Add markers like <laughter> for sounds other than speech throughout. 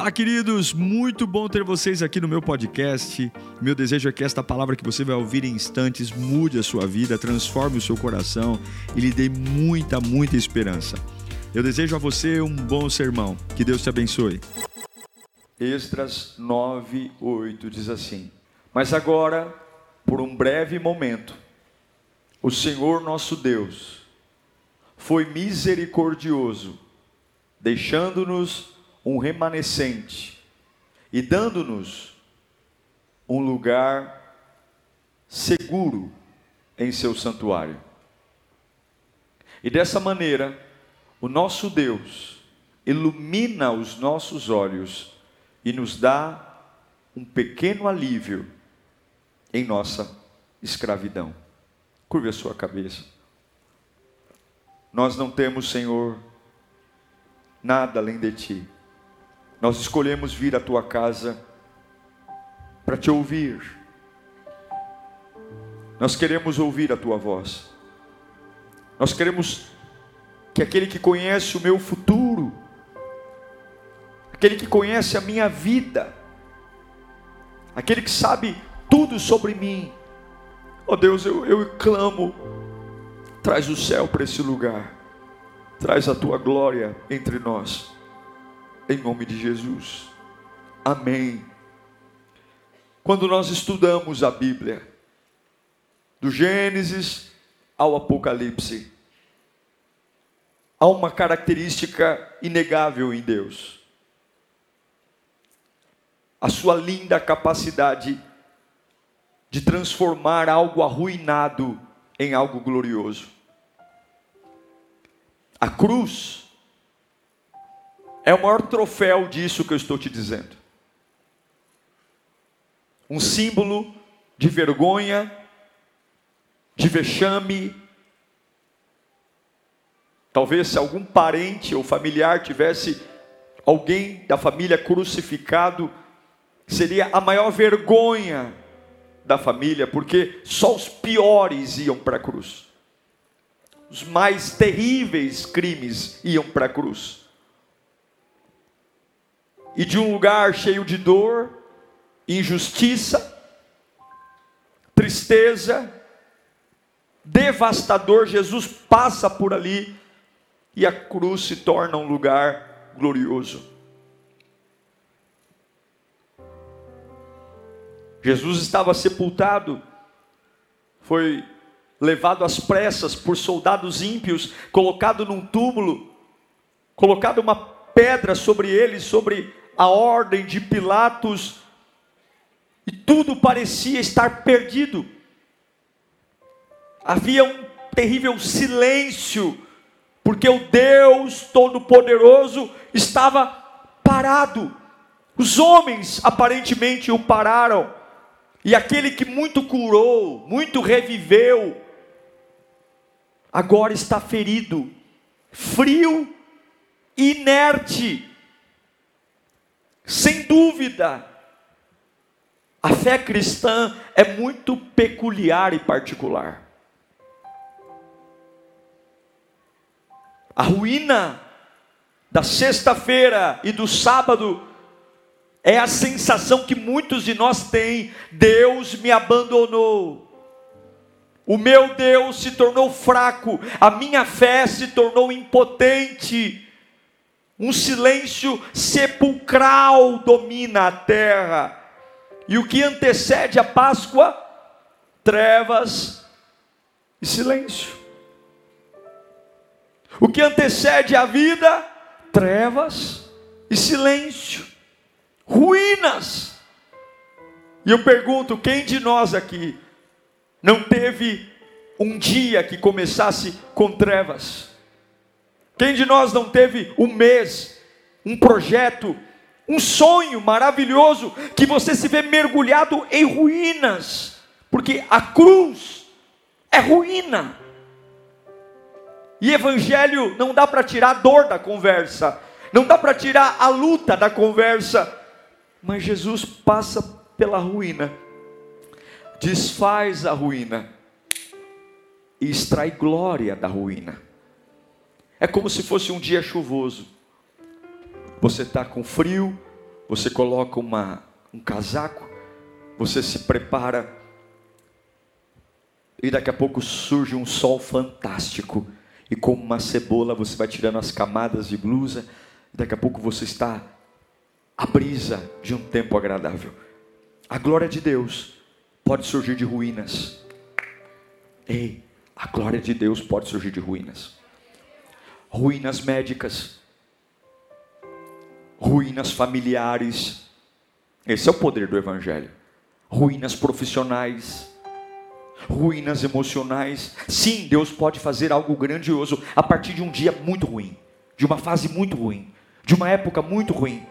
Fala, queridos! Muito bom ter vocês aqui no meu podcast. Meu desejo é que esta palavra que você vai ouvir em instantes mude a sua vida, transforme o seu coração e lhe dê muita, muita esperança. Eu desejo a você um bom sermão. Que Deus te abençoe. Esdras 9, 8 diz assim: Mas agora, por um breve momento, o Senhor nosso Deus foi misericordioso, deixando-nos um remanescente e dando-nos um lugar seguro em seu santuário. E dessa maneira, o nosso Deus ilumina os nossos olhos e nos dá um pequeno alívio em nossa escravidão. Curve a sua cabeça. Nós não temos, Senhor, nada além de Ti. Nós escolhemos vir à tua casa para te ouvir. Nós queremos ouvir a tua voz. Nós queremos que aquele que conhece o meu futuro, aquele que conhece a minha vida, aquele que sabe tudo sobre mim, ó oh Deus, eu, eu clamo, traz o céu para esse lugar, traz a tua glória entre nós em nome de Jesus. Amém. Quando nós estudamos a Bíblia, do Gênesis ao Apocalipse, há uma característica inegável em Deus. A sua linda capacidade de transformar algo arruinado em algo glorioso. A cruz é o maior troféu disso que eu estou te dizendo. Um símbolo de vergonha, de vexame. Talvez se algum parente ou familiar tivesse alguém da família crucificado, seria a maior vergonha da família, porque só os piores iam para a cruz. Os mais terríveis crimes iam para a cruz e de um lugar cheio de dor, injustiça, tristeza, devastador, Jesus passa por ali e a cruz se torna um lugar glorioso. Jesus estava sepultado, foi levado às pressas por soldados ímpios, colocado num túmulo, colocado uma pedra sobre ele, sobre a ordem de Pilatos, e tudo parecia estar perdido. Havia um terrível silêncio, porque o Deus Todo-Poderoso estava parado. Os homens aparentemente o pararam, e aquele que muito curou, muito reviveu, agora está ferido, frio, inerte. Sem dúvida, a fé cristã é muito peculiar e particular. A ruína da sexta-feira e do sábado é a sensação que muitos de nós têm: Deus me abandonou. O meu Deus se tornou fraco, a minha fé se tornou impotente um silêncio sepulcral domina a terra. E o que antecede a Páscoa? Trevas e silêncio. O que antecede a vida? Trevas e silêncio. Ruínas. E eu pergunto: quem de nós aqui não teve um dia que começasse com trevas? Quem de nós não teve um mês, um projeto, um sonho maravilhoso que você se vê mergulhado em ruínas? Porque a cruz é ruína. E evangelho não dá para tirar a dor da conversa, não dá para tirar a luta da conversa, mas Jesus passa pela ruína, desfaz a ruína e extrai glória da ruína. É como se fosse um dia chuvoso. Você está com frio, você coloca uma, um casaco, você se prepara, e daqui a pouco surge um sol fantástico, e como uma cebola você vai tirando as camadas de blusa, e daqui a pouco você está à brisa de um tempo agradável. A glória de Deus pode surgir de ruínas. Ei, a glória de Deus pode surgir de ruínas. Ruínas médicas, ruínas familiares. Esse é o poder do Evangelho. Ruínas profissionais, ruínas emocionais. Sim, Deus pode fazer algo grandioso a partir de um dia muito ruim, de uma fase muito ruim, de uma época muito ruim.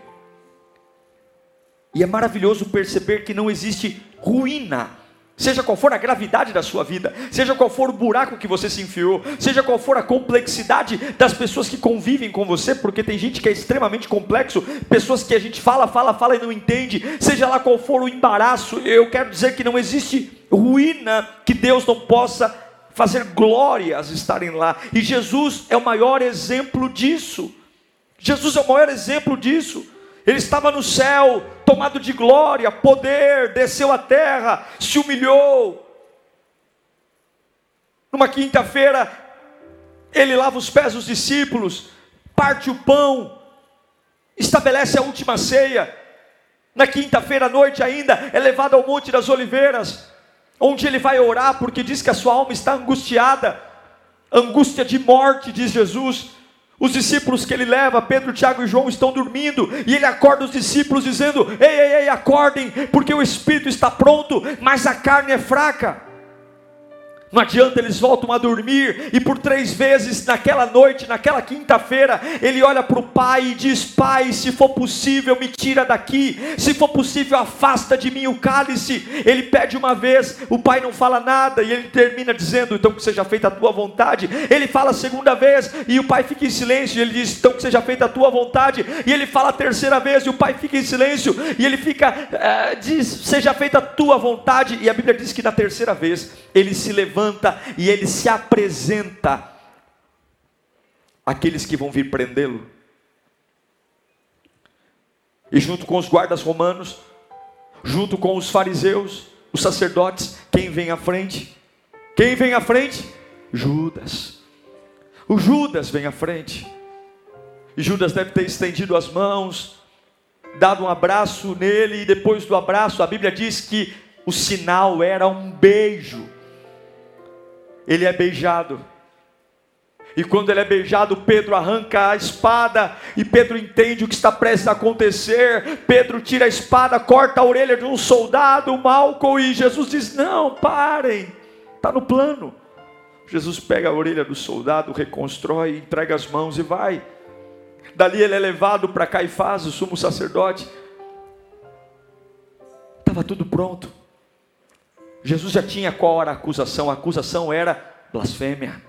E é maravilhoso perceber que não existe ruína Seja qual for a gravidade da sua vida, seja qual for o buraco que você se enfiou, seja qual for a complexidade das pessoas que convivem com você, porque tem gente que é extremamente complexo, pessoas que a gente fala, fala, fala e não entende, seja lá qual for o embaraço, eu quero dizer que não existe ruína que Deus não possa fazer glórias estarem lá. E Jesus é o maior exemplo disso. Jesus é o maior exemplo disso. Ele estava no céu, tomado de glória, poder, desceu à terra, se humilhou. Numa quinta-feira, ele lava os pés dos discípulos, parte o pão, estabelece a última ceia. Na quinta-feira à noite ainda é levado ao Monte das Oliveiras, onde ele vai orar, porque diz que a sua alma está angustiada, angústia de morte, diz Jesus. Os discípulos que ele leva, Pedro, Tiago e João, estão dormindo, e ele acorda os discípulos dizendo: Ei, ei, ei, acordem, porque o espírito está pronto, mas a carne é fraca. Não adianta, eles voltam a dormir, e por três vezes naquela noite, naquela quinta-feira, ele olha para o pai e diz: Pai, se for possível, me tira daqui, se for possível, afasta de mim o cálice. Ele pede uma vez, o pai não fala nada, e ele termina dizendo: Então que seja feita a tua vontade. Ele fala a segunda vez, e o pai fica em silêncio, e ele diz: Então que seja feita a tua vontade. E ele fala a terceira vez, e o pai fica em silêncio, e ele fica, uh, diz: Seja feita a tua vontade. E a Bíblia diz que na terceira vez, ele se levanta levanta e ele se apresenta àqueles que vão vir prendê-lo. E junto com os guardas romanos, junto com os fariseus, os sacerdotes, quem vem à frente? Quem vem à frente? Judas. O Judas vem à frente. E Judas deve ter estendido as mãos, dado um abraço nele, e depois do abraço, a Bíblia diz que o sinal era um beijo ele é beijado. E quando ele é beijado, Pedro arranca a espada e Pedro entende o que está prestes a acontecer. Pedro tira a espada, corta a orelha de um soldado, Malcolm, e Jesus diz: Não, parem, está no plano. Jesus pega a orelha do soldado, reconstrói, entrega as mãos e vai. Dali ele é levado para Caifás, o sumo sacerdote. Estava tudo pronto. Jesus já tinha qual era a acusação? A acusação era blasfêmia.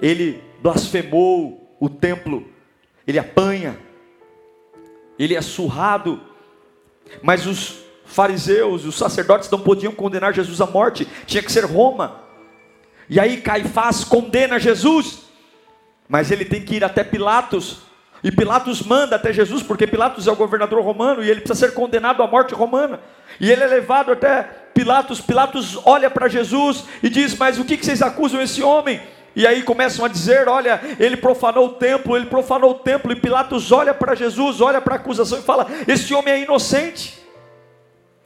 Ele blasfemou o templo, ele apanha, ele é surrado, mas os fariseus, os sacerdotes não podiam condenar Jesus à morte, tinha que ser Roma. E aí Caifás condena Jesus, mas ele tem que ir até Pilatos, e Pilatos manda até Jesus, porque Pilatos é o governador romano e ele precisa ser condenado à morte romana. E ele é levado até Pilatos. Pilatos olha para Jesus e diz: Mas o que vocês acusam esse homem? E aí começam a dizer: Olha, ele profanou o templo, ele profanou o templo. E Pilatos olha para Jesus, olha para a acusação e fala: Esse homem é inocente,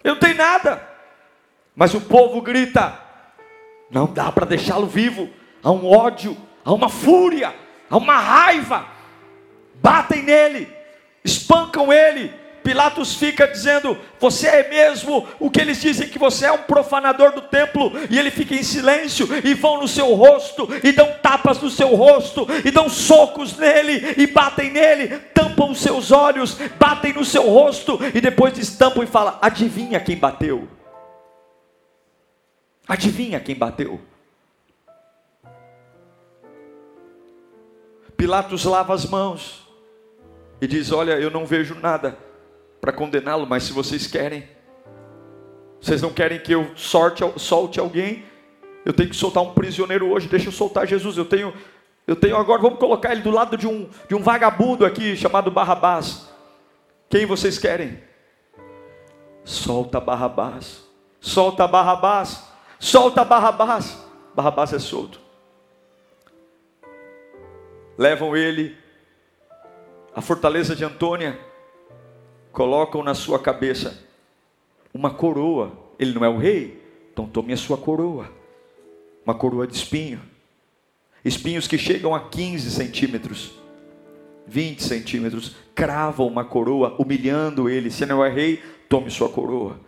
ele não tem nada. Mas o povo grita: Não dá para deixá-lo vivo. Há um ódio, há uma fúria, há uma raiva batem nele, espancam ele. Pilatos fica dizendo: Você é mesmo o que eles dizem que você é um profanador do templo, e ele fica em silêncio, e vão no seu rosto, e dão tapas no seu rosto, e dão socos nele, e batem nele, tampam os seus olhos, batem no seu rosto, e depois estampam e falam: Adivinha quem bateu? Adivinha quem bateu? Pilatos lava as mãos e diz: Olha, eu não vejo nada para condená-lo, mas se vocês querem, vocês não querem que eu sorte, solte alguém, eu tenho que soltar um prisioneiro hoje, deixa eu soltar Jesus. Eu tenho, eu tenho agora, vamos colocar ele do lado de um, de um vagabundo aqui chamado Barrabás. Quem vocês querem? Solta Barrabás. Solta Barrabás. Solta Barrabás. Barrabás é solto. Levam ele à fortaleza de Antônia. Colocam na sua cabeça uma coroa. Ele não é o rei, então tome a sua coroa. Uma coroa de espinho. Espinhos que chegam a 15 centímetros. 20 centímetros, cravam uma coroa, humilhando ele. Se não é rei, tome sua coroa.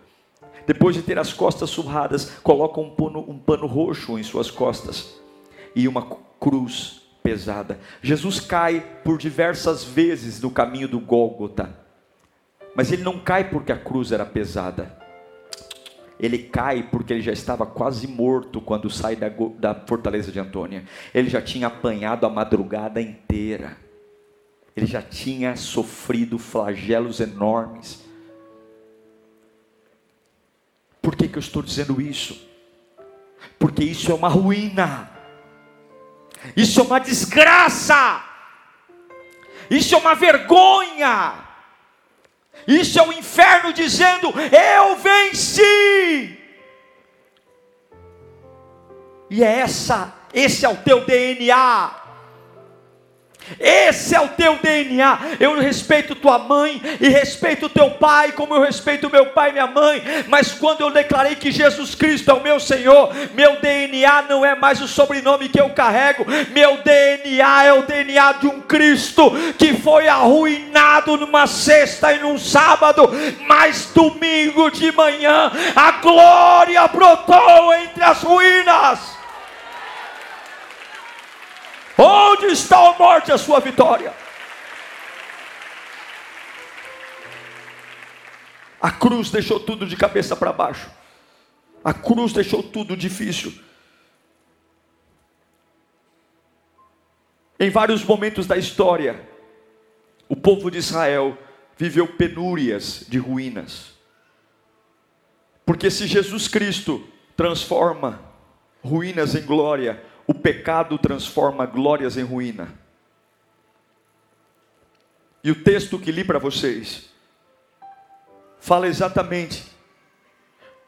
Depois de ter as costas surradas, colocam um pano, um pano roxo em suas costas e uma cruz pesada. Jesus cai por diversas vezes no caminho do Gólgota, mas ele não cai porque a cruz era pesada. Ele cai porque ele já estava quase morto quando sai da, da fortaleza de Antônia. Ele já tinha apanhado a madrugada inteira ele já tinha sofrido flagelos enormes. Por que, que eu estou dizendo isso? Porque isso é uma ruína, isso é uma desgraça, isso é uma vergonha, isso é o inferno dizendo: Eu venci. E é essa, esse é o teu DNA. Esse é o teu DNA. Eu respeito tua mãe e respeito teu pai, como eu respeito meu pai e minha mãe. Mas quando eu declarei que Jesus Cristo é o meu Senhor, meu DNA não é mais o sobrenome que eu carrego. Meu DNA é o DNA de um Cristo que foi arruinado numa sexta e num sábado, mas domingo de manhã a glória brotou entre as ruínas. Onde está a morte, a sua vitória? A cruz deixou tudo de cabeça para baixo. A cruz deixou tudo difícil. Em vários momentos da história, o povo de Israel viveu penúrias de ruínas. Porque se Jesus Cristo transforma ruínas em glória, o pecado transforma glórias em ruína. E o texto que li para vocês fala exatamente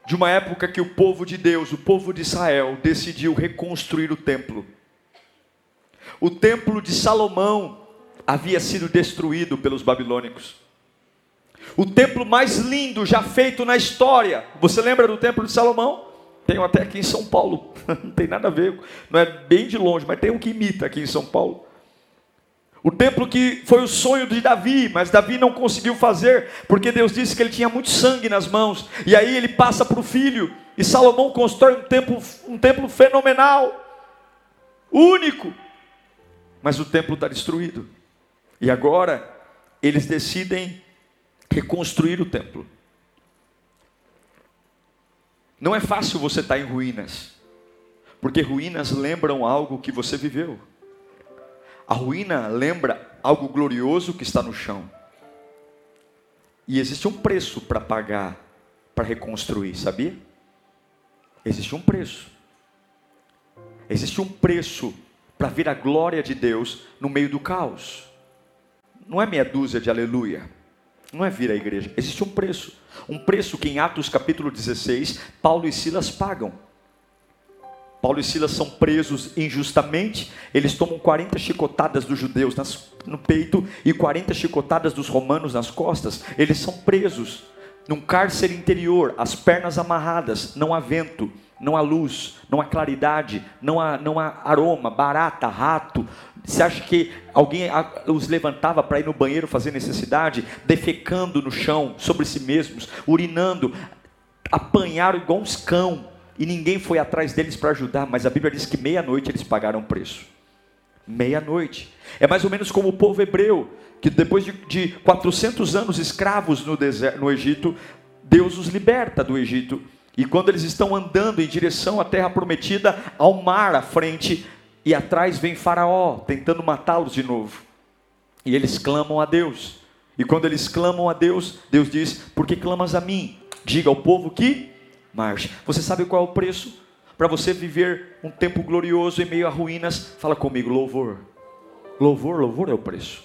de uma época que o povo de Deus, o povo de Israel, decidiu reconstruir o templo. O templo de Salomão havia sido destruído pelos babilônicos. O templo mais lindo já feito na história. Você lembra do templo de Salomão? Tenho até aqui em São Paulo. <laughs> Não tem nada a ver, não é bem de longe, mas tem um que imita aqui em São Paulo. O templo que foi o sonho de Davi, mas Davi não conseguiu fazer, porque Deus disse que ele tinha muito sangue nas mãos. E aí ele passa para o filho, e Salomão constrói um templo, um templo fenomenal, único. Mas o templo está destruído. E agora eles decidem reconstruir o templo. Não é fácil você estar em ruínas, porque ruínas lembram algo que você viveu. A ruína lembra algo glorioso que está no chão. E existe um preço para pagar para reconstruir, sabia? Existe um preço. Existe um preço para ver a glória de Deus no meio do caos. Não é meia dúzia de aleluia. Não é vir à igreja. Existe um preço. Um preço que em Atos capítulo 16, Paulo e Silas pagam. Paulo e Silas são presos injustamente, eles tomam 40 chicotadas dos judeus nas, no peito e 40 chicotadas dos romanos nas costas. Eles são presos num cárcere interior, as pernas amarradas, não há vento, não há luz, não há claridade, não há, não há aroma, barata, rato. Você acha que alguém os levantava para ir no banheiro fazer necessidade, defecando no chão, sobre si mesmos, urinando, apanharam igual uns cão, e ninguém foi atrás deles para ajudar, mas a Bíblia diz que meia-noite eles pagaram o preço. Meia-noite. É mais ou menos como o povo hebreu, que depois de, de 400 anos escravos no, deserto, no Egito, Deus os liberta do Egito e quando eles estão andando em direção à terra prometida, ao mar à frente, e atrás vem Faraó tentando matá-los de novo. E eles clamam a Deus. E quando eles clamam a Deus, Deus diz: Por que clamas a mim? Diga ao povo que marche. Você sabe qual é o preço? Para você viver um tempo glorioso em meio a ruínas, fala comigo: louvor. Louvor, louvor é o preço.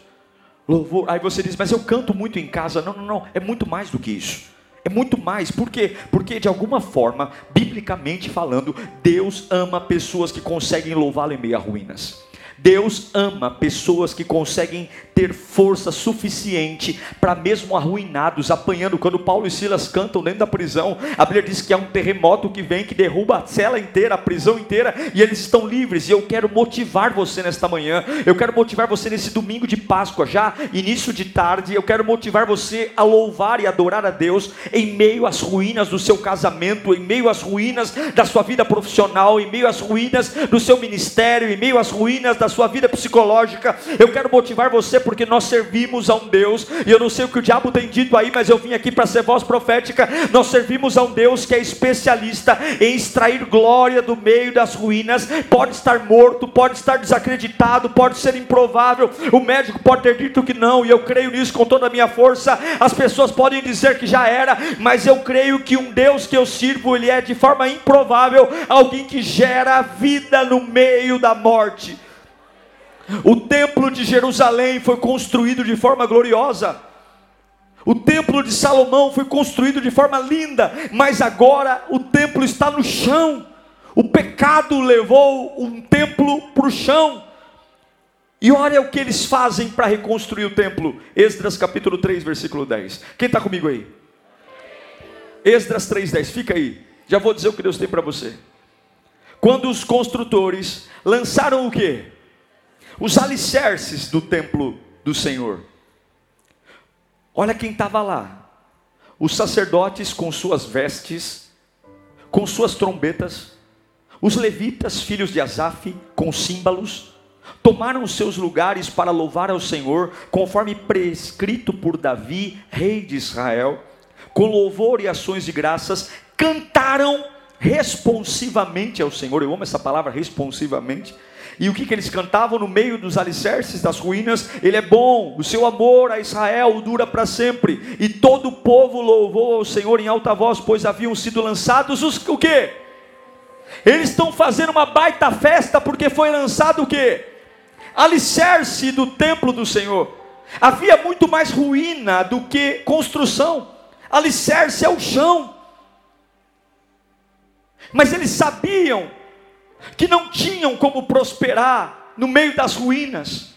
Louvor. Aí você diz, mas eu canto muito em casa. Não, não, não. É muito mais do que isso. É muito mais. Por quê? Porque de alguma forma, biblicamente falando, Deus ama pessoas que conseguem louvá-lo em meio a ruínas. Deus ama pessoas que conseguem ter força suficiente para mesmo arruinados, apanhando. Quando Paulo e Silas cantam dentro da prisão, a Bíblia diz que é um terremoto que vem, que derruba a cela inteira, a prisão inteira, e eles estão livres. E eu quero motivar você nesta manhã, eu quero motivar você nesse domingo de Páscoa, já início de tarde, eu quero motivar você a louvar e adorar a Deus em meio às ruínas do seu casamento, em meio às ruínas da sua vida profissional, em meio às ruínas do seu ministério, em meio às ruínas da da sua vida psicológica. Eu quero motivar você porque nós servimos a um Deus, e eu não sei o que o diabo tem dito aí, mas eu vim aqui para ser voz profética. Nós servimos a um Deus que é especialista em extrair glória do meio das ruínas. Pode estar morto, pode estar desacreditado, pode ser improvável. O médico pode ter dito que não, e eu creio nisso com toda a minha força. As pessoas podem dizer que já era, mas eu creio que um Deus que eu sirvo, ele é de forma improvável alguém que gera vida no meio da morte. O templo de Jerusalém foi construído de forma gloriosa. O templo de Salomão foi construído de forma linda, mas agora o templo está no chão. O pecado levou um templo para o chão. E olha o que eles fazem para reconstruir o templo. Esdras capítulo 3, versículo 10. Quem está comigo aí? Esdras 3,10. Fica aí. Já vou dizer o que Deus tem para você. Quando os construtores lançaram o que? Os alicerces do templo do Senhor. Olha quem estava lá: os sacerdotes com suas vestes, com suas trombetas, os levitas, filhos de Asaf, com símbolos, tomaram seus lugares para louvar ao Senhor, conforme prescrito por Davi, rei de Israel, com louvor e ações de graças, cantaram responsivamente ao Senhor. Eu amo essa palavra responsivamente e o que, que eles cantavam no meio dos alicerces das ruínas? Ele é bom, o seu amor a Israel dura para sempre. E todo o povo louvou ao Senhor em alta voz, pois haviam sido lançados os o quê? Eles estão fazendo uma baita festa porque foi lançado o quê? Alicerce do templo do Senhor. Havia muito mais ruína do que construção. Alicerce é o chão. Mas eles sabiam que não tinham como prosperar no meio das ruínas,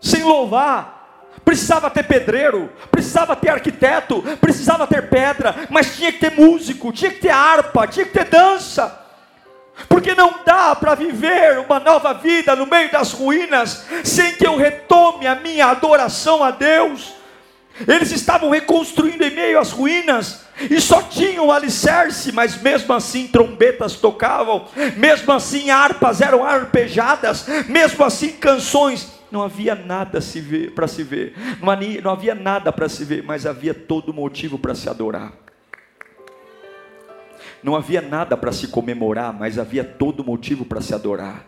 sem louvar. Precisava ter pedreiro, precisava ter arquiteto, precisava ter pedra, mas tinha que ter músico, tinha que ter harpa, tinha que ter dança. Porque não dá para viver uma nova vida no meio das ruínas sem que eu retome a minha adoração a Deus. Eles estavam reconstruindo em meio às ruínas, e só tinham alicerce, mas mesmo assim trombetas tocavam, mesmo assim harpas eram arpejadas, mesmo assim canções. Não havia nada para se ver, não havia, não havia nada para se ver, mas havia todo motivo para se adorar. Não havia nada para se comemorar, mas havia todo motivo para se adorar.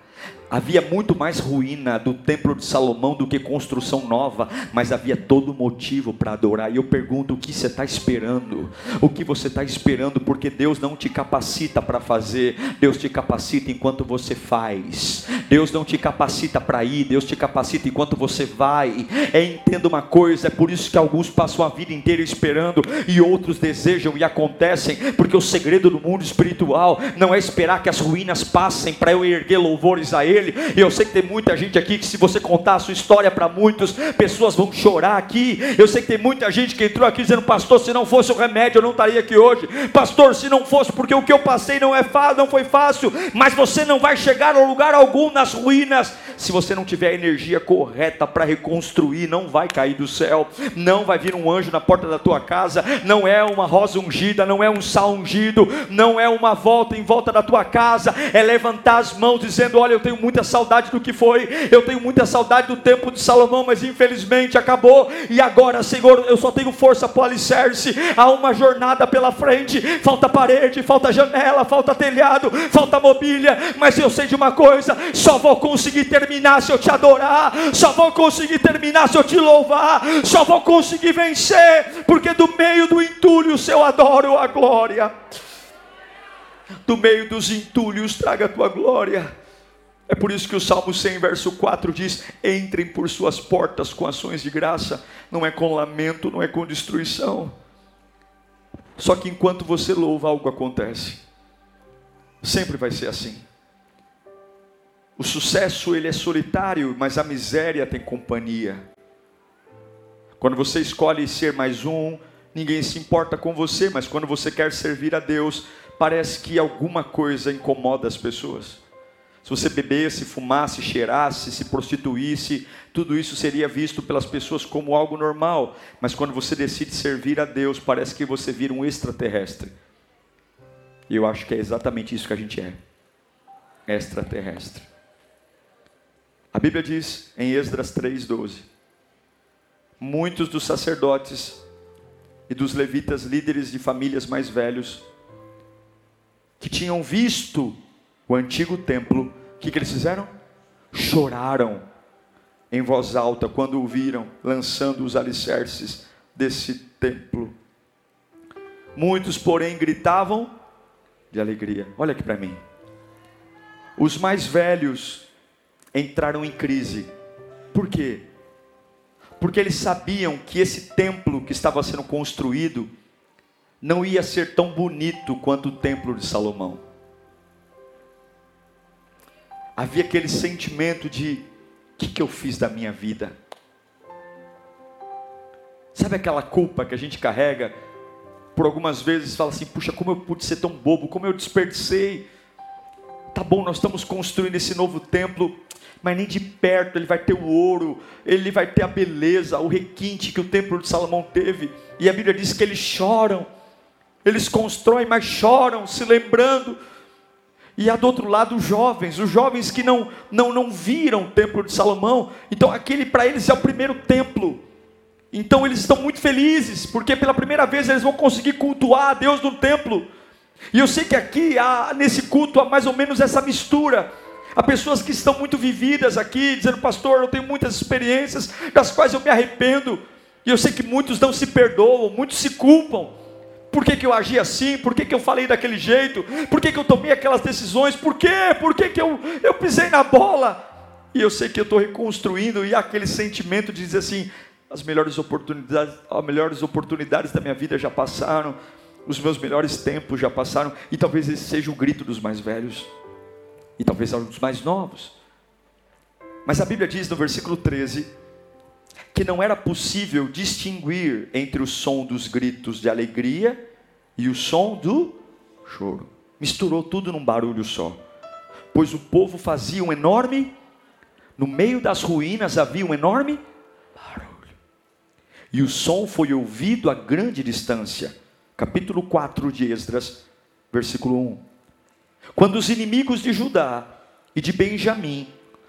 Havia muito mais ruína do templo de Salomão do que construção nova, mas havia todo motivo para adorar. E eu pergunto: o que você está esperando? O que você está esperando? Porque Deus não te capacita para fazer, Deus te capacita enquanto você faz. Deus não te capacita para ir, Deus te capacita enquanto você vai. É, entenda uma coisa: é por isso que alguns passam a vida inteira esperando e outros desejam e acontecem, porque o segredo do mundo espiritual não é esperar que as ruínas passem para eu erguer louvores a Ele ele. E eu sei que tem muita gente aqui que, se você contar a sua história para muitos, pessoas vão chorar aqui. Eu sei que tem muita gente que entrou aqui dizendo, pastor, se não fosse o remédio, eu não estaria aqui hoje. Pastor, se não fosse, porque o que eu passei não é fácil, não foi fácil, mas você não vai chegar a lugar algum nas ruínas. Se você não tiver a energia correta para reconstruir, não vai cair do céu, não vai vir um anjo na porta da tua casa, não é uma rosa ungida, não é um sal ungido, não é uma volta em volta da tua casa, é levantar as mãos dizendo: Olha, eu tenho muito muita saudade do que foi, eu tenho muita saudade do tempo de Salomão, mas infelizmente acabou, e agora, Senhor, eu só tenho força para o alicerce, há uma jornada pela frente, falta parede, falta janela, falta telhado, falta mobília, mas eu sei de uma coisa: só vou conseguir terminar se eu te adorar, só vou conseguir terminar se eu te louvar, só vou conseguir vencer, porque do meio do entulho, se eu adoro a glória. Do meio dos entulhos, traga a tua glória. É por isso que o Salmo 100, verso 4 diz: Entrem por suas portas com ações de graça, não é com lamento, não é com destruição. Só que enquanto você louva, algo acontece. Sempre vai ser assim. O sucesso ele é solitário, mas a miséria tem companhia. Quando você escolhe ser mais um, ninguém se importa com você, mas quando você quer servir a Deus, parece que alguma coisa incomoda as pessoas. Se você bebesse, fumasse, cheirasse, se prostituísse, tudo isso seria visto pelas pessoas como algo normal. Mas quando você decide servir a Deus, parece que você vira um extraterrestre. E eu acho que é exatamente isso que a gente é extraterrestre. A Bíblia diz em Esdras 3,12: Muitos dos sacerdotes e dos levitas, líderes de famílias mais velhos, que tinham visto o antigo templo, o que, que eles fizeram? Choraram em voz alta quando o viram lançando os alicerces desse templo. Muitos, porém, gritavam de alegria. Olha aqui para mim. Os mais velhos entraram em crise. Por quê? Porque eles sabiam que esse templo que estava sendo construído não ia ser tão bonito quanto o templo de Salomão. Havia aquele sentimento de: o que, que eu fiz da minha vida? Sabe aquela culpa que a gente carrega por algumas vezes? Fala assim: puxa, como eu pude ser tão bobo, como eu desperdicei. Tá bom, nós estamos construindo esse novo templo, mas nem de perto ele vai ter o ouro, ele vai ter a beleza, o requinte que o templo de Salomão teve. E a Bíblia diz que eles choram, eles constroem, mas choram, se lembrando. E há do outro lado os jovens, os jovens que não, não, não viram o templo de Salomão, então aquele para eles é o primeiro templo. Então eles estão muito felizes, porque pela primeira vez eles vão conseguir cultuar a Deus no templo. E eu sei que aqui, há, nesse culto, há mais ou menos essa mistura Há pessoas que estão muito vividas aqui, dizendo, pastor, eu tenho muitas experiências das quais eu me arrependo. E eu sei que muitos não se perdoam, muitos se culpam. Por que, que eu agi assim? Por que, que eu falei daquele jeito? Por que, que eu tomei aquelas decisões? Por quê? Por que, que eu, eu pisei na bola? E eu sei que eu estou reconstruindo, e aquele sentimento de dizer assim: as melhores oportunidades, as melhores oportunidades da minha vida já passaram, os meus melhores tempos já passaram, e talvez esse seja o grito dos mais velhos e talvez alguns mais novos. Mas a Bíblia diz no versículo 13 que não era possível distinguir entre o som dos gritos de alegria e o som do choro. Misturou tudo num barulho só. Pois o povo fazia um enorme, no meio das ruínas havia um enorme barulho. E o som foi ouvido a grande distância. Capítulo 4 de Esdras, versículo 1. Quando os inimigos de Judá e de Benjamim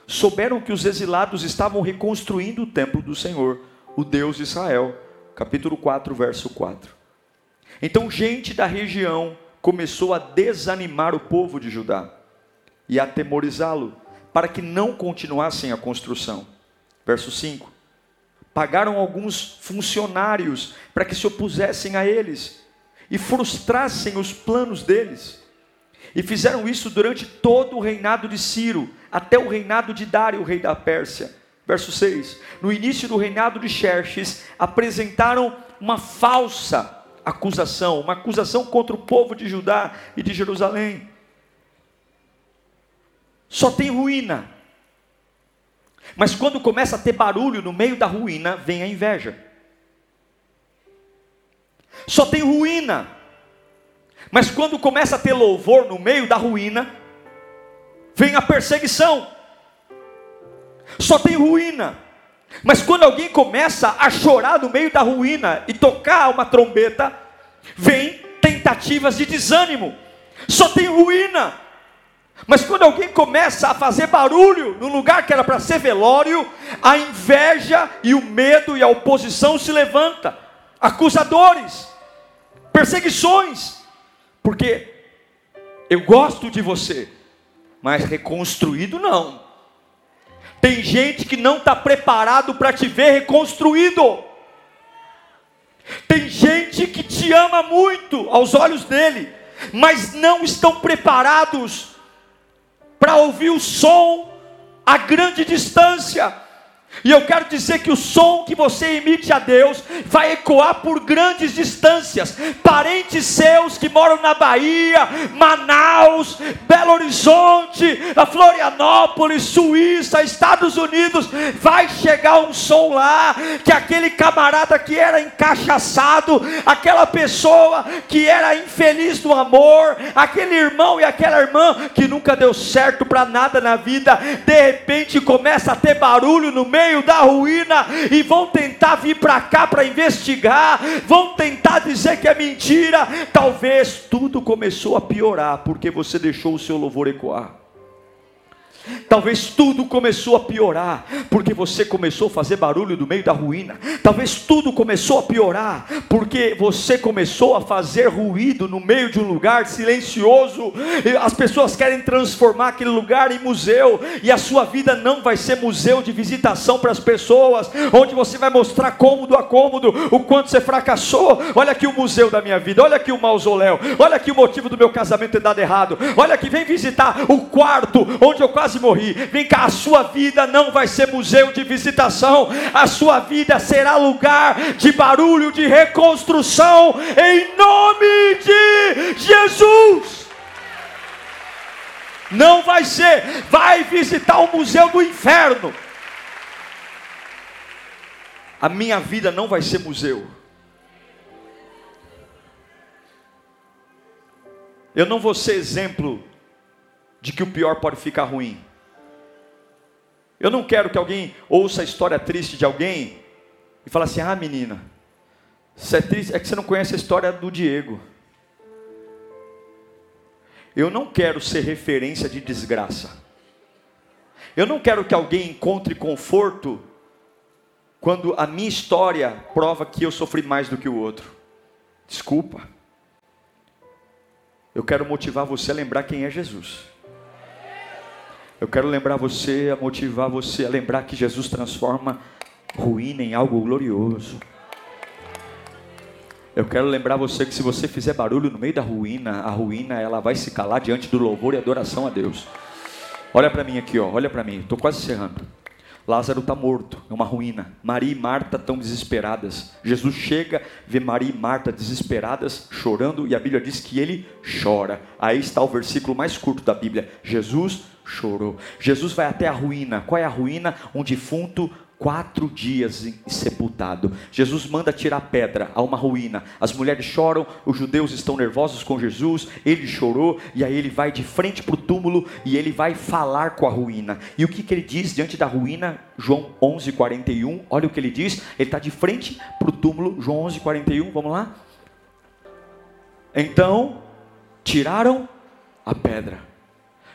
souberam que os exilados estavam reconstruindo o templo do Senhor, o Deus de Israel, capítulo 4, verso 4. Então, gente da região começou a desanimar o povo de Judá e a atemorizá-lo, para que não continuassem a construção. Verso 5. Pagaram alguns funcionários para que se opusessem a eles e frustrassem os planos deles. E fizeram isso durante todo o reinado de Ciro, até o reinado de Dário, rei da Pérsia. Verso 6. No início do reinado de Xerxes, apresentaram uma falsa acusação, uma acusação contra o povo de Judá e de Jerusalém. Só tem ruína. Mas quando começa a ter barulho no meio da ruína, vem a inveja. Só tem ruína. Mas quando começa a ter louvor no meio da ruína, vem a perseguição. Só tem ruína. Mas quando alguém começa a chorar no meio da ruína e tocar uma trombeta, vem tentativas de desânimo. Só tem ruína. Mas quando alguém começa a fazer barulho no lugar que era para ser velório, a inveja e o medo e a oposição se levanta. Acusadores, perseguições, porque eu gosto de você, mas reconstruído não. Tem gente que não está preparado para te ver reconstruído. Tem gente que te ama muito aos olhos dele, mas não estão preparados para ouvir o som a grande distância. E eu quero dizer que o som que você emite a Deus vai ecoar por grandes distâncias. Parentes seus que moram na Bahia, Manaus, Belo Horizonte, Florianópolis, Suíça, Estados Unidos, vai chegar um som lá que aquele camarada que era encaixaçado, aquela pessoa que era infeliz no amor, aquele irmão e aquela irmã que nunca deu certo para nada na vida, de repente começa a ter barulho no meio meio da ruína e vão tentar vir para cá para investigar, vão tentar dizer que é mentira. Talvez tudo começou a piorar porque você deixou o seu louvor ecoar. Talvez tudo começou a piorar, porque você começou a fazer barulho no meio da ruína. Talvez tudo começou a piorar, porque você começou a fazer ruído no meio de um lugar silencioso. As pessoas querem transformar aquele lugar em museu, e a sua vida não vai ser museu de visitação para as pessoas, onde você vai mostrar cômodo a cômodo o quanto você fracassou. Olha aqui o museu da minha vida, olha aqui o mausoléu, olha aqui o motivo do meu casamento ter dado errado. Olha aqui, vem visitar o quarto onde eu quase morri. Vem cá, a sua vida não vai ser museu de visitação, a sua vida será lugar de barulho, de reconstrução, em nome de Jesus. Não vai ser, vai visitar o museu do inferno. A minha vida não vai ser museu. Eu não vou ser exemplo de que o pior pode ficar ruim. Eu não quero que alguém ouça a história triste de alguém e fale assim: ah, menina, você é triste, é que você não conhece a história do Diego. Eu não quero ser referência de desgraça. Eu não quero que alguém encontre conforto quando a minha história prova que eu sofri mais do que o outro. Desculpa. Eu quero motivar você a lembrar quem é Jesus. Eu quero lembrar você, a motivar você a lembrar que Jesus transforma ruína em algo glorioso. Eu quero lembrar você que se você fizer barulho no meio da ruína, a ruína ela vai se calar diante do louvor e adoração a Deus. Olha para mim aqui, ó, olha para mim, estou quase encerrando. Lázaro está morto, é uma ruína. Maria e Marta estão desesperadas. Jesus chega, vê Maria e Marta desesperadas, chorando, e a Bíblia diz que ele chora. Aí está o versículo mais curto da Bíblia: Jesus chorou. Jesus vai até a ruína. Qual é a ruína? Um defunto quatro dias sepultado. Jesus manda tirar pedra a uma ruína. As mulheres choram, os judeus estão nervosos com Jesus. Ele chorou e aí ele vai de frente para o túmulo e ele vai falar com a ruína. E o que, que ele diz diante da ruína? João 11:41. Olha o que ele diz. Ele está de frente para o túmulo. João 11:41. Vamos lá. Então tiraram a pedra.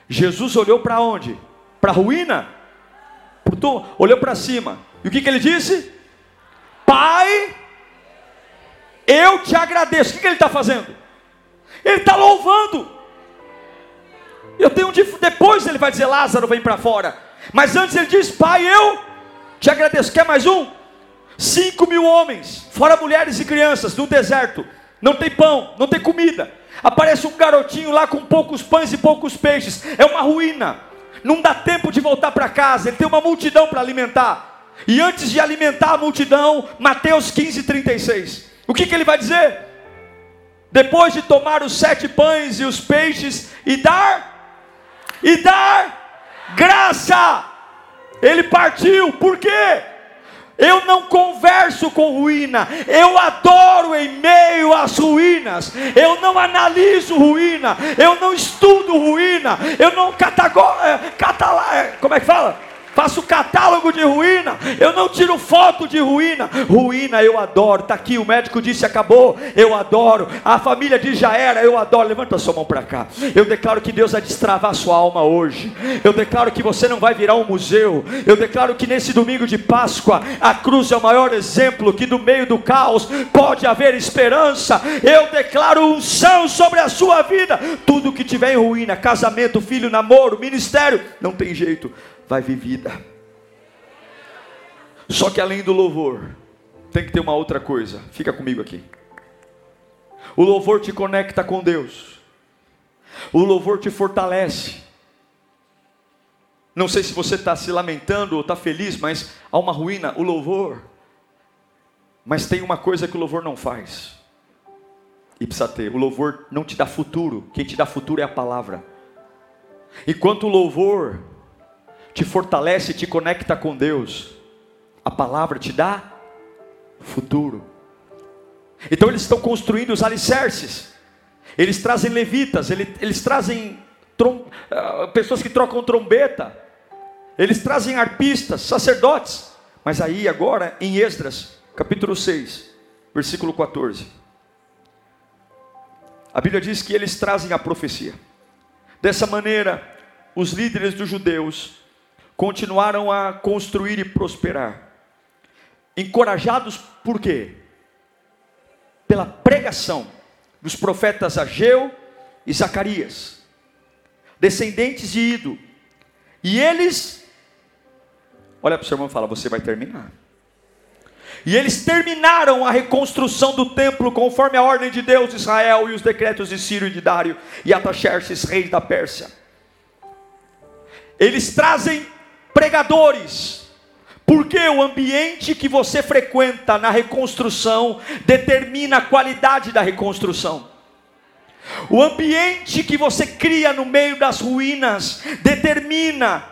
Jesus olhou para onde? Para a ruína? olhou para cima. E o que, que ele disse? Pai, eu te agradeço. O que, que ele está fazendo? Ele está louvando. Eu tenho um depois ele vai dizer Lázaro vem para fora. Mas antes ele diz Pai, eu te agradeço. Quer mais um? Cinco mil homens, fora mulheres e crianças, no deserto. Não tem pão, não tem comida. Aparece um garotinho lá com poucos pães e poucos peixes. É uma ruína. Não dá tempo de voltar para casa. Ele tem uma multidão para alimentar. E antes de alimentar a multidão, Mateus 15, 36. O que, que ele vai dizer? Depois de tomar os sete pães e os peixes e dar, e dar graça, ele partiu. Por quê? Eu não converso com ruína, eu adoro em meio às ruínas. Eu não analiso ruína, eu não estudo ruína, eu não catago, é, catala, é, como é que fala? Faço catálogo de ruína, eu não tiro foto de ruína. Ruína eu adoro, está aqui, o médico disse acabou, eu adoro. A família diz já era, eu adoro. Levanta sua mão para cá. Eu declaro que Deus vai destravar sua alma hoje. Eu declaro que você não vai virar um museu. Eu declaro que nesse domingo de Páscoa, a cruz é o maior exemplo que do meio do caos pode haver esperança. Eu declaro unção sobre a sua vida. Tudo que tiver em ruína, casamento, filho, namoro, ministério, não tem jeito vai vir vida. Só que além do louvor, tem que ter uma outra coisa. Fica comigo aqui. O louvor te conecta com Deus. O louvor te fortalece. Não sei se você está se lamentando ou está feliz, mas há uma ruína, o louvor. Mas tem uma coisa que o louvor não faz. E precisa ter: o louvor não te dá futuro, quem te dá futuro é a palavra. Enquanto o louvor te fortalece, te conecta com Deus, a palavra te dá futuro. Então eles estão construindo os alicerces, eles trazem levitas, eles, eles trazem trom, uh, pessoas que trocam trombeta, eles trazem arpistas, sacerdotes. Mas aí agora em Esdras, capítulo 6, versículo 14. A Bíblia diz que eles trazem a profecia. Dessa maneira, os líderes dos judeus continuaram a construir e prosperar. Encorajados por quê? Pela pregação dos profetas Ageu e Zacarias, descendentes de Ido. E eles Olha para o seu irmão e fala: Você vai terminar. E eles terminaram a reconstrução do templo conforme a ordem de Deus de Israel e os decretos de Ciro e de Dário e Ataxerxes, reis da Pérsia. Eles trazem pregadores, porque o ambiente que você frequenta na reconstrução determina a qualidade da reconstrução. O ambiente que você cria no meio das ruínas determina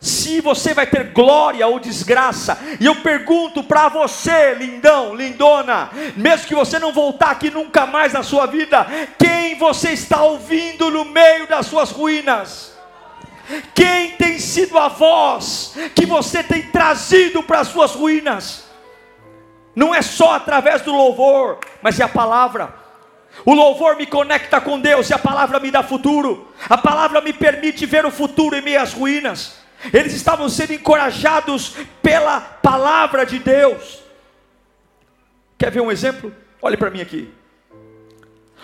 se você vai ter glória ou desgraça. E eu pergunto para você, lindão, lindona, mesmo que você não voltar aqui nunca mais na sua vida, quem você está ouvindo no meio das suas ruínas? Quem tem sido a voz que você tem trazido para as suas ruínas? Não é só através do louvor, mas é a palavra. O louvor me conecta com Deus e a palavra me dá futuro. A palavra me permite ver o futuro em minhas ruínas. Eles estavam sendo encorajados pela palavra de Deus. Quer ver um exemplo? Olhe para mim aqui.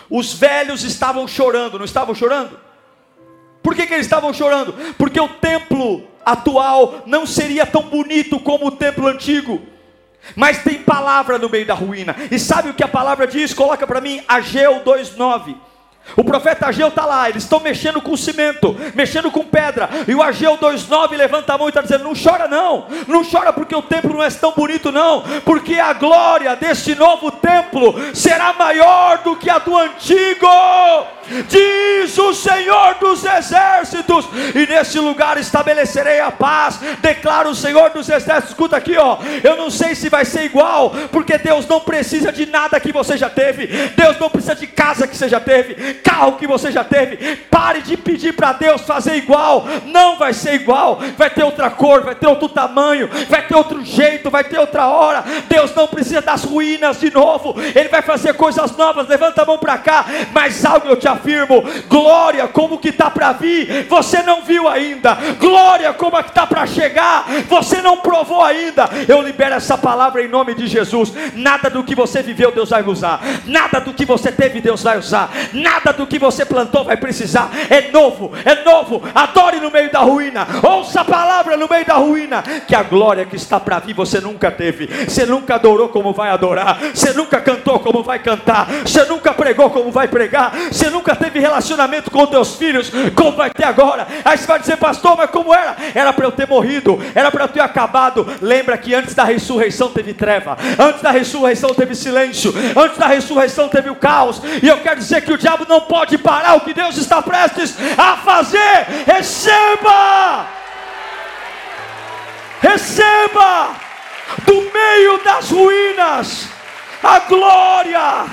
Os velhos estavam chorando, não estavam chorando? Por que, que eles estavam chorando? Porque o templo atual não seria tão bonito como o templo antigo. Mas tem palavra no meio da ruína. E sabe o que a palavra diz? Coloca para mim Ageu 2:9. O profeta Ageu está lá, eles estão mexendo com cimento, mexendo com pedra. E o Ageu 2,9 levanta a mão e está dizendo: Não chora, não, não chora porque o templo não é tão bonito, não, porque a glória deste novo templo será maior do que a do antigo, diz o Senhor dos exércitos. E nesse lugar estabelecerei a paz, declara o Senhor dos exércitos. Escuta aqui, ó, eu não sei se vai ser igual, porque Deus não precisa de nada que você já teve, Deus não precisa de casa que você já teve carro que você já teve. Pare de pedir para Deus fazer igual. Não vai ser igual. Vai ter outra cor, vai ter outro tamanho, vai ter outro jeito, vai ter outra hora. Deus não precisa das ruínas de novo. Ele vai fazer coisas novas. Levanta a mão para cá. Mas algo eu te afirmo: glória como que está para vir, você não viu ainda. Glória como é que está para chegar, você não provou ainda. Eu libero essa palavra em nome de Jesus. Nada do que você viveu, Deus vai usar. Nada do que você teve, Deus vai usar. Nada nada do que você plantou vai precisar. É novo, é novo. Adore no meio da ruína. Ouça a palavra no meio da ruína. Que a glória que está para vir você nunca teve. Você nunca adorou como vai adorar. Você nunca cantou como vai cantar. Você nunca pregou como vai pregar. Você nunca teve relacionamento com teus filhos como vai ter agora. Aí você vai dizer, pastor, mas como era? Era para eu ter morrido. Era para eu ter acabado. Lembra que antes da ressurreição teve treva. Antes da ressurreição teve silêncio. Antes da ressurreição teve o caos. E eu quero dizer que o diabo não pode parar o que Deus está prestes a fazer. Receba! Receba do meio das ruínas a glória.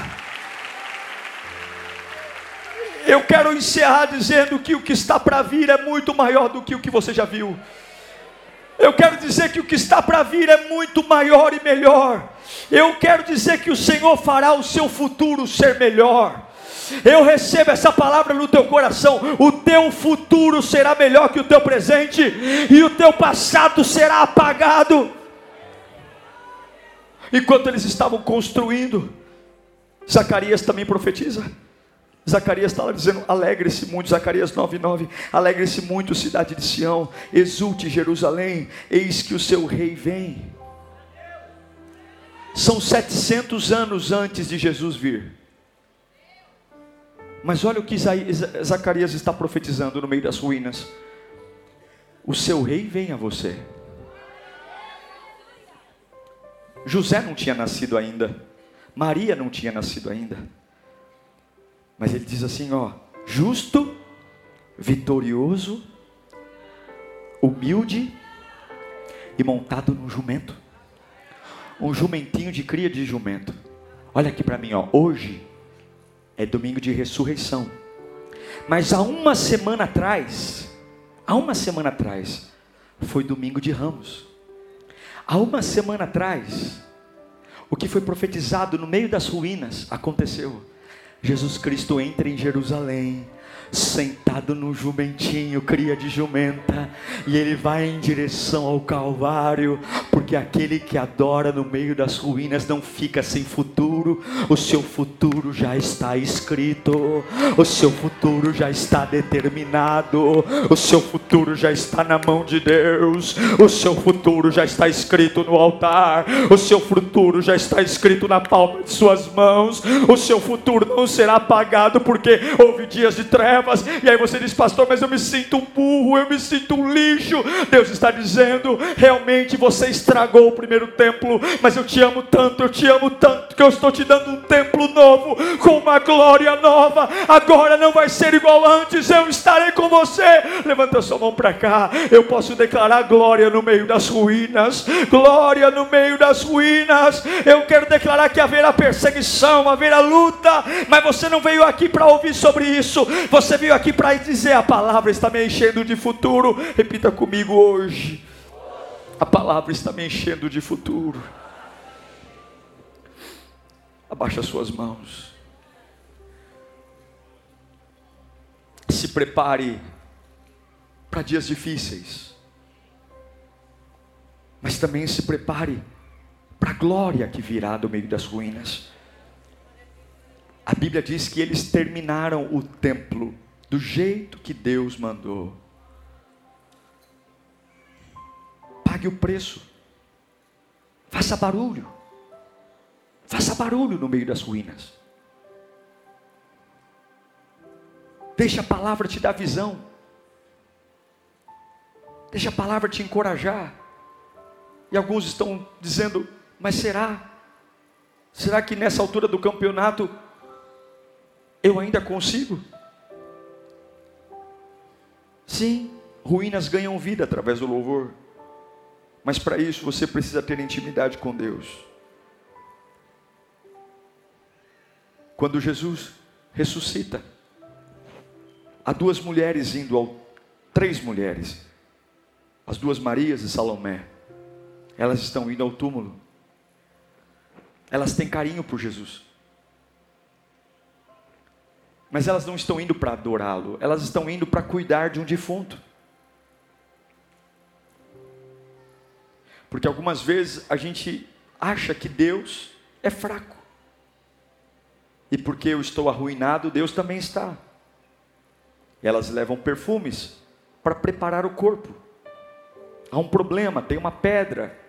Eu quero encerrar dizendo que o que está para vir é muito maior do que o que você já viu. Eu quero dizer que o que está para vir é muito maior e melhor. Eu quero dizer que o Senhor fará o seu futuro ser melhor. Eu recebo essa palavra no teu coração. O teu futuro será melhor que o teu presente, e o teu passado será apagado. Enquanto eles estavam construindo, Zacarias também profetiza. Zacarias estava dizendo: alegre-se muito, Zacarias 9,9: alegre-se muito, cidade de Sião, exulte Jerusalém, eis que o seu rei vem. São 700 anos antes de Jesus vir. Mas olha o que Zacarias está profetizando no meio das ruínas. o seu rei vem a você. José não tinha nascido ainda, Maria não tinha nascido ainda. Mas ele diz assim, ó, justo, vitorioso, humilde e montado num jumento. Um jumentinho de cria de jumento. Olha aqui para mim, ó, hoje é domingo de ressurreição. Mas há uma semana atrás, há uma semana atrás, foi domingo de ramos. Há uma semana atrás, o que foi profetizado no meio das ruínas aconteceu. Jesus Cristo entra em Jerusalém sentado no jumentinho, cria de jumenta, e ele vai em direção ao Calvário, porque aquele que adora no meio das ruínas não fica sem futuro, o seu futuro já está escrito, o seu futuro já está determinado, o seu futuro já está na mão de Deus, o seu futuro já está escrito no altar, o seu futuro já está escrito na palma de suas mãos, o seu futuro não será apagado, porque houve dias de trevas trevas, e aí você diz, pastor, mas eu me sinto um burro, eu me sinto um lixo. Deus está dizendo, realmente você estragou o primeiro templo, mas eu te amo tanto, eu te amo tanto, que eu estou te dando um templo novo, com uma glória nova. Agora não vai ser igual antes, eu estarei com você. Levanta sua mão para cá, eu posso declarar glória no meio das ruínas, glória no meio das ruínas. Eu quero declarar que haverá perseguição, haverá luta, mas você não veio aqui para ouvir sobre isso, você você veio aqui para dizer a palavra está me enchendo de futuro. Repita comigo hoje. A palavra está me enchendo de futuro. Abaixa suas mãos. Se prepare para dias difíceis. Mas também se prepare para a glória que virá do meio das ruínas. A Bíblia diz que eles terminaram o templo do jeito que Deus mandou. Pague o preço. Faça barulho. Faça barulho no meio das ruínas. Deixa a palavra te dar visão. Deixa a palavra te encorajar. E alguns estão dizendo: Mas será? Será que nessa altura do campeonato eu ainda consigo? Sim, ruínas ganham vida através do louvor. Mas para isso você precisa ter intimidade com Deus. Quando Jesus ressuscita, há duas mulheres indo ao três mulheres, as duas Marias e Salomé. Elas estão indo ao túmulo. Elas têm carinho por Jesus. Mas elas não estão indo para adorá-lo, elas estão indo para cuidar de um defunto. Porque algumas vezes a gente acha que Deus é fraco. E porque eu estou arruinado, Deus também está. Elas levam perfumes para preparar o corpo. Há um problema, tem uma pedra.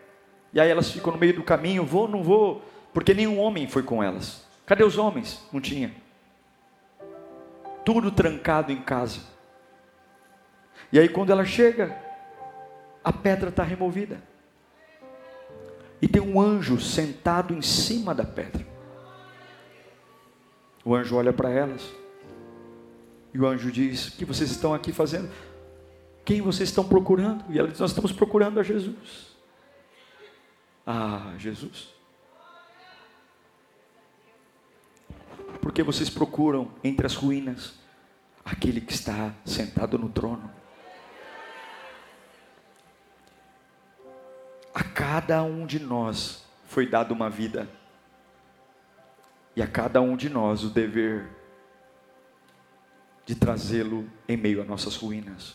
E aí elas ficam no meio do caminho, vou, não vou, porque nenhum homem foi com elas. Cadê os homens? Não tinha tudo trancado em casa. E aí, quando ela chega, a pedra está removida. E tem um anjo sentado em cima da pedra. O anjo olha para elas. E o anjo diz: O que vocês estão aqui fazendo? Quem vocês estão procurando? E ela diz: Nós estamos procurando a Jesus. Ah, Jesus. Porque vocês procuram entre as ruínas aquele que está sentado no trono. A cada um de nós foi dada uma vida, e a cada um de nós o dever de trazê-lo em meio a nossas ruínas.